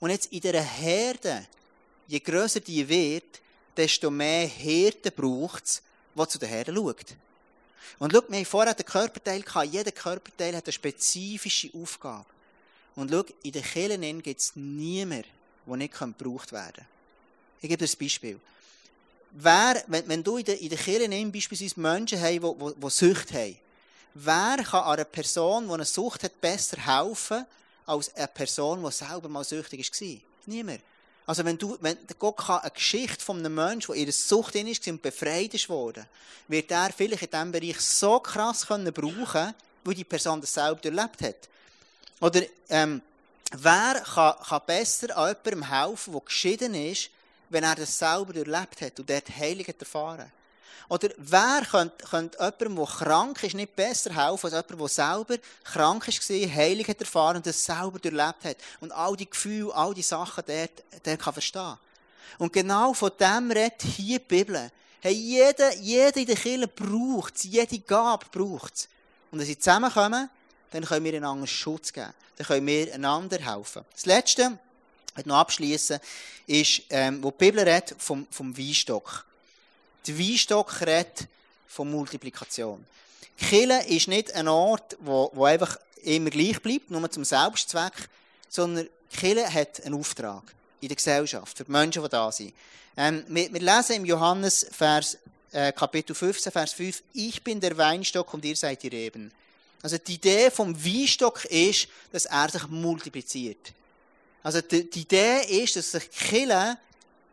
Und jetzt in dieser Herde, je grösser die wird, desto mehr Hirten braucht es, die zu der Herde schaut. Und schau, wir haben vorher den Körperteil gehabt. Jeder Körperteil hat eine spezifische Aufgabe. Und schau, in den Kirchen gibt es niemanden, der nicht gebraucht werden kann. Ich gebe dir ein Beispiel wer, wenn, du in der, in der Kirche nimmst, beispielsweise Menschen hast, die, die, Sucht haben, wer kann einer Person, die eine Sucht hat, besser helfen, als eine Person, die selber mal süchtig war? Niemand. Also wenn du, wenn Gott eine Geschichte von einem Menschen, der in Sucht drin ist und befreit ist worden, wird er vielleicht in diesem Bereich so krass können brauchen, weil die Person das selber erlebt hat. Oder ähm, wer kann, kann besser an jemandem helfen, der geschieden ist, wenn er das selber erlebt hat und dort Heilig hat erfahren. Oder wer könnte, könnte jemandem, der krank ist, nicht besser helfen als jemand, der selber krank war, Heilig hat erfahren und das selber erlebt hat und all die Gefühle, all die Sachen dort, dort kann verstehen. Und genau von dem redet hier die Bibel. Hey, jeder, jeder in der Kirche braucht es, jede Gabe braucht es. Und wenn sie zusammenkommen, dann können wir einander Schutz geben. Dann können wir einander helfen. Das Letzte, ich noch abschließen, ist, ähm, wo die Bibel redet vom, vom Weinstock. Der Weinstock redet von Multiplikation. Kille ist nicht ein Ort, wo, wo einfach immer gleich bleibt, nur zum Selbstzweck, sondern Kille hat einen Auftrag in der Gesellschaft, für die Menschen, die da sind. Ähm, wir, wir, lesen im Johannes Vers, äh, Kapitel 15, Vers 5, ich bin der Weinstock und ihr seid die Reben. Also die Idee vom Weinstock ist, dass er sich multipliziert. Also die, die Idee ist, dass sich Kille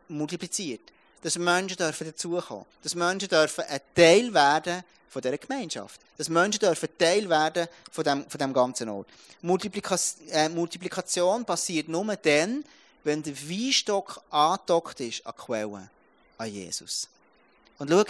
multipliziert. Dass Menschen dürfen dazukommen. Dass Menschen dürfen ein Teil werden von dieser Gemeinschaft. Dass Menschen dürfen Teil werden von dem, von dem ganzen Ort. Multiplikation, äh, Multiplikation passiert nur dann, wenn der Weinstock angedockt ist an die Quelle, an Jesus. Und schau,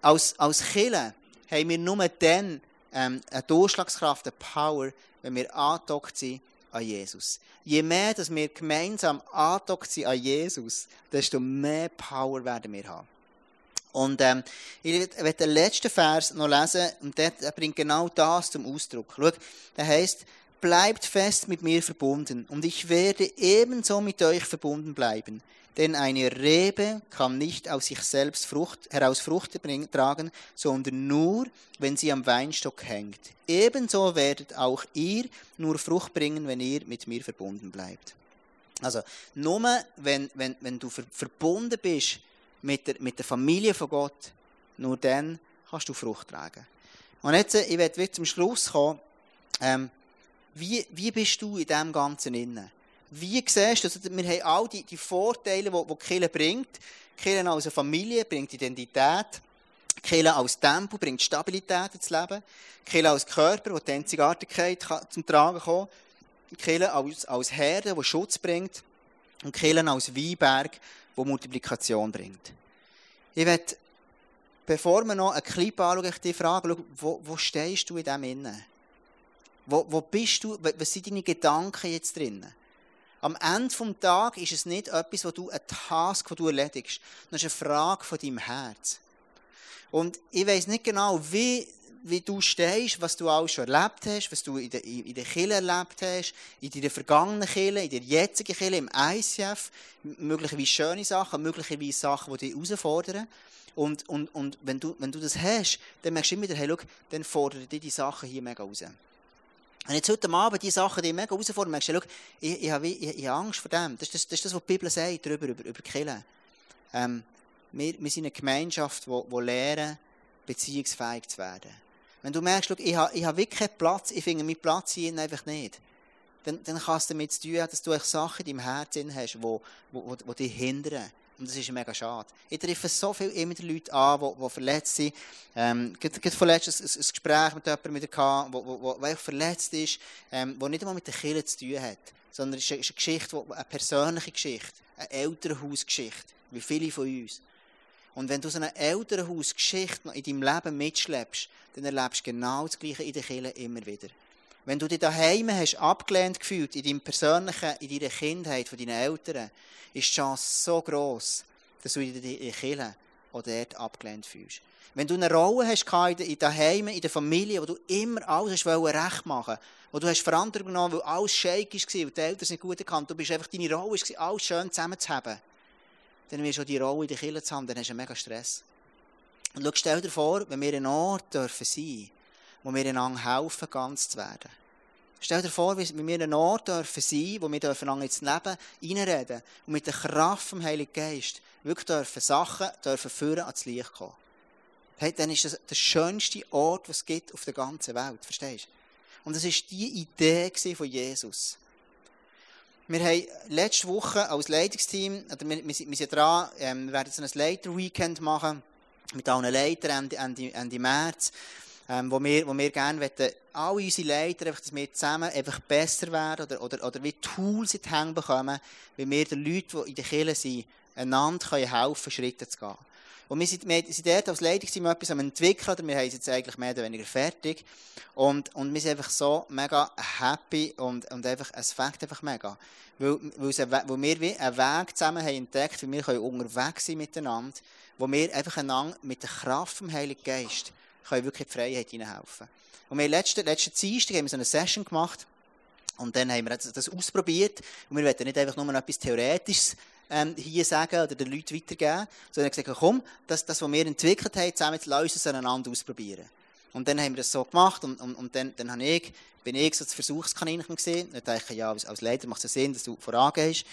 als, als Kille haben wir nur dann ähm, eine Durchschlagskraft, eine Power, wenn wir angedockt sind an Jesus. Je mehr dass wir gemeinsam angedockt sind an Jesus, desto mehr Power werden wir haben. Und ähm, ich werde den letzten Vers noch lesen und der, der bringt genau das zum Ausdruck. Schau, der heißt, bleibt fest mit mir verbunden und ich werde ebenso mit euch verbunden bleiben. Denn eine Rebe kann nicht aus sich selbst Frucht, heraus Frucht tragen, sondern nur, wenn sie am Weinstock hängt. Ebenso werdet auch ihr nur Frucht bringen, wenn ihr mit mir verbunden bleibt. Also, nur wenn, wenn, wenn du ver verbunden bist mit der, mit der Familie von Gott, nur dann kannst du Frucht tragen. Und jetzt, äh, ich werde zum Schluss kommen, ähm, wie, wie bist du in dem Ganzen innen? Wie siehst du, also wir haben all die, die Vorteile, die, die Kirche bringt. Kirche als Familie bringt Identität. Kirche als Tempo bringt Stabilität ins Leben. Kirche als Körper, wo die Einzigartigkeit zum Tragen kommt. Kirche als, als Herde, die Schutz bringt. Und Kirche als Weinberg, die Multiplikation bringt. Ich werde, bevor wir noch einen Clip anschauen, ich die Frage, wo, wo stehst du in dem Innen? Wo, wo bist du, was sind deine Gedanken jetzt drinnen? Am Ende des Tages ist es nicht etwas, wo du, eine Task, die du erledigst. Das ist eine Frage von deinem Herz. Und ich weiß nicht genau, wie, wie du stehst, was du alles schon erlebt hast, was du in der, in der Kirche erlebt hast, in deiner vergangenen Kirche, in der jetzigen Kirche, im ICF, möglicherweise schöne Sachen, möglicherweise Sachen, die dich herausfordern. Und, und, und wenn, du, wenn du das hast, dann merkst du immer wieder, hey, schau, dann fordern dich die Sachen hier mega raus. Wenn jetzt heute Abend die Sachen, die mega herausfordern, merkst du, schau, ich, ich, habe, ich, ich habe Angst vor dem. Das ist das, das, ist das was die Bibel sagt darüber, über, über Kirche. Ähm, wir, wir sind eine Gemeinschaft, die, lernen, beziehungsfähig zu werden. Wenn du merkst, ich habe, ich habe wirklich keinen Platz, ich finde meinen Platz hier einfach nicht, dann, dann kann es damit zu tun haben, dass du Sachen in deinem Herzen hast, die, die, die, die dich hindern. Und das ist mega schade. Ich treffe so viele immer Leute an, die, die verletzt sind. Ähm, gerade vorletzt ein, ein Gespräch mit jemandem wieder gehabt, verletzt ist, ähm, wo nicht einmal mit der Kirche zu tun hat. Sondern es ist eine, ist eine Geschichte, eine persönliche Geschichte. Eine Elternhausgeschichte. Wie viele von uns. Und wenn du so eine Elternhausgeschichte in deinem Leben mitschleppst, dann erlebst du genau das Gleiche in der Kirche immer wieder. Wenn du dich daheim hast abgelehnt gefühlt, in deinem persönlichen, in deiner Kindheit von deinen Eltern, ist die Chance so groß, dass du dich in der Kirche oder dort abgelehnt fühlst. Wenn du eine Rolle hast in daheim, in der Familie, wo du immer alles recht machen wo du hast Verantwortung genommen, weil alles scheik war, weil die Eltern nicht gut erkannt, du bist einfach deine Rolle, alles schön zusammenzuhaben, dann wirst du auch die Rolle in der Kirche zu haben, dann hast du mega Stress. Und schau, stell dir vor, wenn wir ein Ort dürfen sein, wo wir einander helfen, ganz zu werden. Stell dir vor, wie wir einen Ort dürfen sein, wo wir dürfen ins Leben hineinreden und mit der Kraft vom Heiligen Geist wirklich dürfen Sachen dürfen führen ans Licht kommen. Hey, dann ist das der schönste Ort, was es gibt auf der ganzen Welt. Verstehst du? Und das war die Idee von Jesus. Wir haben letzte Woche als Leitungsteam, oder wir, wir, sind, dran, ähm, wir werden so ein Leiter-Weekend machen, mit allen Leitern Ende, Ende, Ende März, ähm, wo wir, wo wir gerne wollen, alle unsere Leiter, einfach, dass wir zusammen einfach besser werden oder, oder, oder wie Tools in die Hände bekommen, wie wir den Leuten, die in der Kirche sind, einander können helfen Schritte zu gehen. Und wir sind, wir sind dort als Leitungsteam etwas am entwickeln, oder wir haben es jetzt eigentlich mehr oder weniger fertig. Und, und wir sind einfach so mega happy und, und einfach, es fängt einfach mega. Weil, weil, weil wir einen Weg zusammen haben entdeckt, wie wir können unterwegs sein miteinander, wo wir einfach einander mit der Kraft vom Heiligen Geist können wirklich die Freiheit hineinhelfen. Und wir haben letzten, letzten Dienstag haben wir so eine Session gemacht, und dann haben wir das ausprobiert. Und wir wollen nicht einfach nur etwas Theoretisches ähm, hier sagen oder den Leuten weitergeben, sondern gesagt, komm, das, das, was wir entwickelt haben, zusammen, lass uns es aneinander ausprobieren. Und dann haben wir das so gemacht und, und, und dann, dann habe ich, bin ich so das Versuchskaninchen gesehen. Dann dachte ich, ja, als, als Leiter macht es Sinn, dass du vorangehst.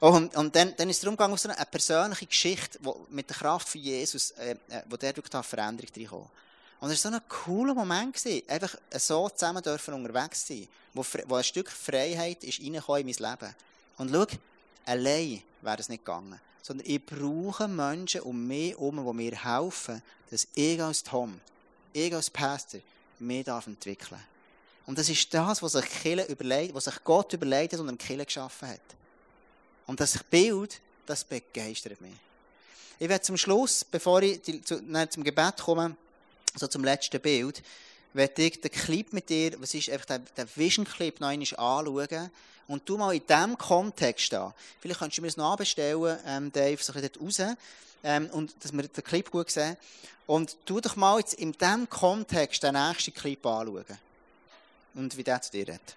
Und, und dann, dann ist es darum gegangen, so eine, persönliche Geschichte, wo, mit der Kraft von Jesus, äh, äh wo der durch Veränderung reinkommt. Und es war so ein cooler Moment, einfach so zusammen dürfen unterwegs sein, wo, wo ein Stück Freiheit ist in mein Leben. Und schau, allein wäre es nicht gegangen. Sondern ich brauche Menschen um mich herum, die mir helfen, dass ich als Tom, ich als Pastor, mich darf entwickeln Und das ist das, was sich, überlegt, was sich Gott überlegt hat und im Kille geschaffen hat. Und das Bild, das begeistert mich. Ich werde zum Schluss, bevor ich zu, nein, zum Gebet komme, so zum letzten Bild, werde ich den Clip mit dir, was ist einfach der, der Vision Clip, noch einmal anschauen und du mal in diesem Kontext da. Vielleicht kannst du mir das noch anbestellen, ähm, Dave, so ein bisschen raus, ähm, und dass wir den Clip gut sehen. Und tu doch mal jetzt in diesem Kontext den nächsten Clip anschauen. Und wie der zu dir redet.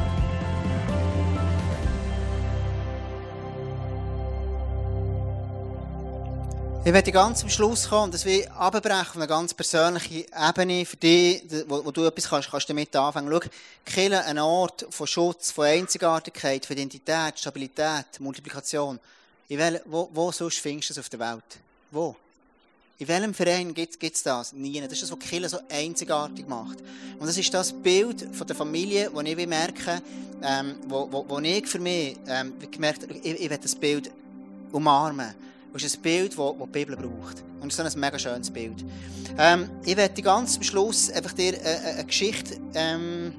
Ich werde ganz am Schluss kommen und das will abbrechen auf eine ganz persönliche Ebene für dich, wo, wo du etwas kannst, kannst damit anfangen. Schau, Kirche ein Ort von Schutz, von Einzigartigkeit, von Identität, Stabilität, Multiplikation. In wel, wo, wo sonst findest du das auf der Welt? Wo? In welchem Verein gibt es das? Nie. Das ist das, was Kirche so einzigartig macht. Und das ist das Bild von der Familie, das ich will merken ähm, wo, wo, wo ich für mich ähm, gemerkt habe, ich, ich will das Bild umarmen. Das ist ein Bild, das die Bibel braucht. Und so ein mega schönes Bild. Ähm, ich werde ganz am Schluss einfach dir eine, eine Geschichte ähm,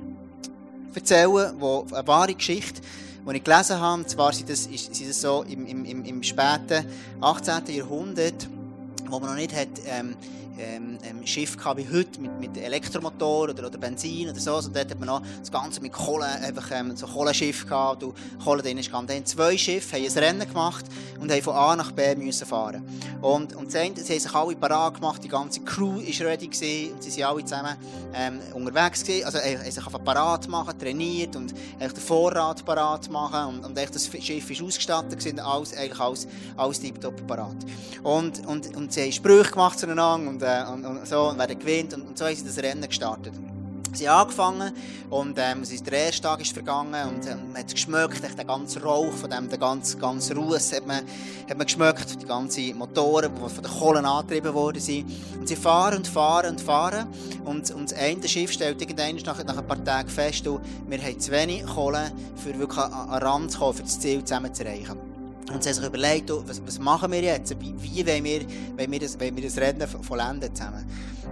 erzählen, wo, eine wahre Geschichte, die ich gelesen habe. Und zwar sind das, ist, sind das so im, im, im späten 18. Jahrhundert, wo man noch nicht hat, ähm, ähm, ähm, Schiff gehabt wie heute mit, mit Elektromotor oder, oder Benzin oder so. Und dort hat man noch das Ganze mit Kohle, einfach ähm, so Kohlenschiff gehabt. Und Kohle drin ist gegangen. Da haben zwei Schiffe haben ein Rennen gemacht und haben von A nach B müssen fahren. Und, und sie, haben, sie haben sich alle parat gemacht, die ganze Crew war ready gewesen, und sie sind alle zusammen ähm, unterwegs gewesen. Also äh, haben sich einfach parat machen, trainiert und eigentlich den Vorrat parat machen und, und echt das Schiff ist ausgestattet gewesen, alles, eigentlich alles, alles tiptop parat. Und, und, und sie haben Sprüche gemacht zueinander und, äh, und, und so und werden gewinnt und, und so haben sie das Rennen gestartet. Sie haben angefangen und ähm, der erste Tag ist vergangen und ähm, man hat es geschmeckt, den ganzen Rauch von dem, den ganzen, ganzen Ruß hat man, hat man geschmeckt, die ganzen Motoren, die von den Kohlen angetrieben worden sind. Und sie fahren und fahren und fahren und, und das eine Schiff stellt irgendwann nach, nach ein paar Tagen fest, du, wir haben zu wenig Kohle, für wirklich an, an Rand zu kommen, für das Ziel zusammen zu erreichen. Und sie haben sich überlegt, was, was machen wir jetzt? Wie, wie wollen, wir, wollen, wir das, wollen wir das Rennen vollenden zusammen?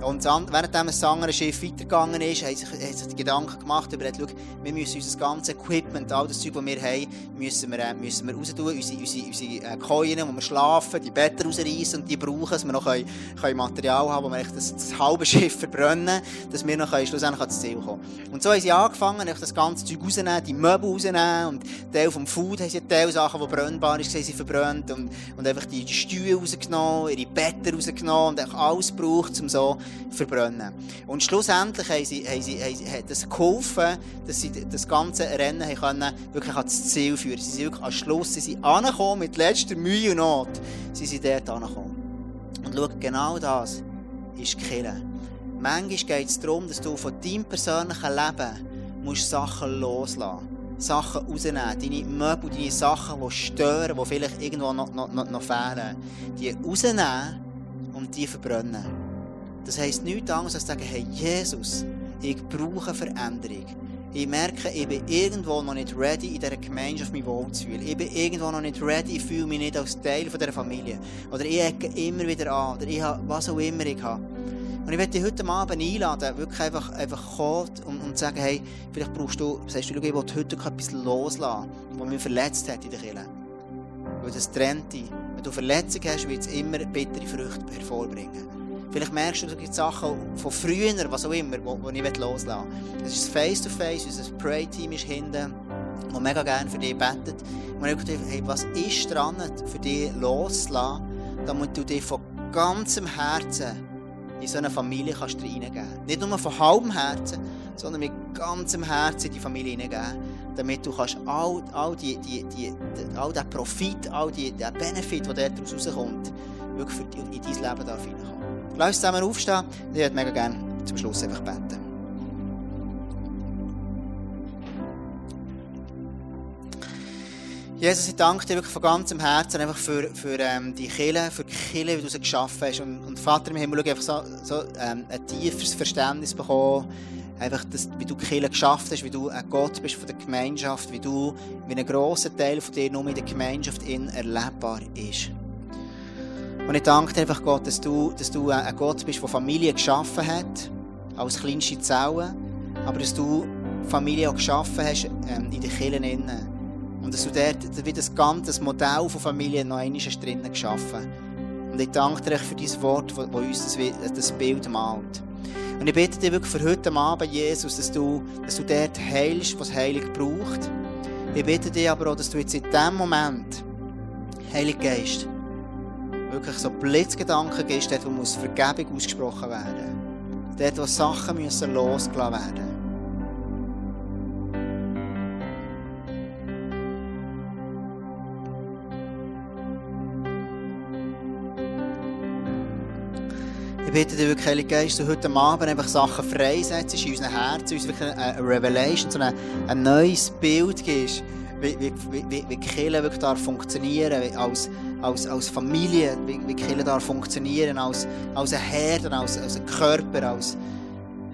Und während das andere Schiff weitergegangen ist, haben sich, haben sich die Gedanken gemacht, über, schau, wir müssen unser ganzes Equipment, all das Zeug, das wir haben, müssen wir, müssen wir raus tun, unsere, unsere, unsere äh, Keulen, wo wir schlafen, die Betten rausreißen und die brauchen, dass wir noch können, können Material haben, wo wir das, das halbe Schiff verbrennen, dass wir noch können, schlussendlich ans Ziel kommen. Und so haben sie angefangen, das ganze Zeug rauszunehmen, die Möbel rauszunehmen und Teil vom Food haben sie Teil Sachen, die brennbar waren, sie verbrannt und, und einfach die, die Stühle rausgenommen, ihre Betten rausgenommen und alles gebraucht, um so verbrennen. Und schlussendlich haben sie, haben sie, haben sie, hat das geholfen, dass sie das ganze Rennen können, wirklich ans Ziel führen. Sie sind wirklich am Schluss, sie sind angekommen, mit letzter Mühe und Not, sie sind dort angekommen. Und schau, genau das ist Killen. Manchmal geht es darum, dass du von deinem persönlichen Leben musst Sachen loslassen Sachen rausnehmen, deine Möbel, deine Sachen, die stören, die vielleicht irgendwo noch, noch, noch fehlen, die rausnehmen und die verbrennen. Das heisst nichts anderes als sagen, hey Jesus, ich brauche Veränderung. Ich merke, ich bin irgendwo noch nicht ready, in dieser Gemeinschaft mich wohlzufühlen. Ich bin irgendwo noch nicht ready, ich fühle mich nicht als Teil von dieser Familie. Oder ich ecke immer wieder an, oder ich habe, was auch immer ich habe. Und ich möchte dich heute Abend einladen, wirklich einfach, einfach kommen und, und sagen, hey, vielleicht brauchst du, sagst du, ich will heute etwas loslassen, was mich verletzt hat in der Kirche. Weil das trennt dich. Wenn du Verletzung hast, wird es immer bittere Früchte hervorbringen. Vielleicht merkst du, es gibt Sachen von früher, was auch immer, die ich loslassen will. Es ist Face-to-Face, unser Pray-Team ist hinten, das mega gerne für dich betet. Und ich dachte, hey, was ist dran, für dich loszulassen, damit du dich von ganzem Herzen in so eine Familie kannst du reingeben. Nicht nur von halbem Herzen, sondern mit ganzem Herzen in die Familie hineingeben. damit du kannst all, all, die, die, die, all den Profit, all den Benefit, der daraus rauskommt, wirklich in dein Leben darf hineinkommen. Lass uns zusammen aufstehen. Ich würde mega gerne zum Schluss einfach beten. Jesus, ich danke dir wirklich von ganzem Herzen einfach für, für ähm, die Kirche, für die Kirche, wie du sie geschaffen hast. Und, und Vater im Himmel, einfach so, so ähm, ein tieferes Verständnis bekommen, einfach, dass, wie du die Kirche geschafft hast, wie du ein Gott bist von der Gemeinschaft, wie du, wie ein grosser Teil von dir nur in der Gemeinschaft in erlebbar ist. Und ich danke dir einfach, Gott, dass du, dass du ein Gott bist, der Familie geschaffen hat, als kleinste Zellen, aber dass du Familie auch geschaffen hast ähm, in den Kirchen innen. Und dass du dort wie das ganze Modell von Familie noch einmal drinnen geschaffen Und ich danke dir für dein Wort, das uns das, das Bild malt. Und ich bitte dich wirklich für heute Abend, Jesus, dass du, dass du dort heilst, was Heilig braucht. Ich bitte dich aber auch, dass du jetzt in diesem Moment, Heilig Geist, wirklich so Blitzgedanken gibst, dort, wo muss Vergebung ausgesprochen werden. Dort, wo Sachen müssen losgelassen werden Ich bitte dich wirklich, Heilige Geist, du heute Abend einfach Sachen freisetzt in unseren Herzen, uns wirklich eine Revelation, so ein, ein neues Bild gibst, wie, wie, wie, wie Kirche wirklich darf funktionieren als, als, Familie, wie, wie Kirche darf funktionieren als, als ein Herd, als, als Körper, als,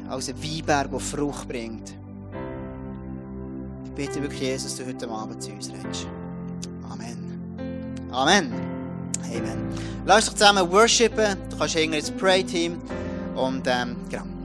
als ein Weinberg, der Frucht bringt. Ich bitte wirklich, Jesus, dass du heute Abend zu uns. Amen. Amen. Amen. Lass uns zusammen worshipen. Du kannst hängen ins Pray-Team. Und ähm, genau.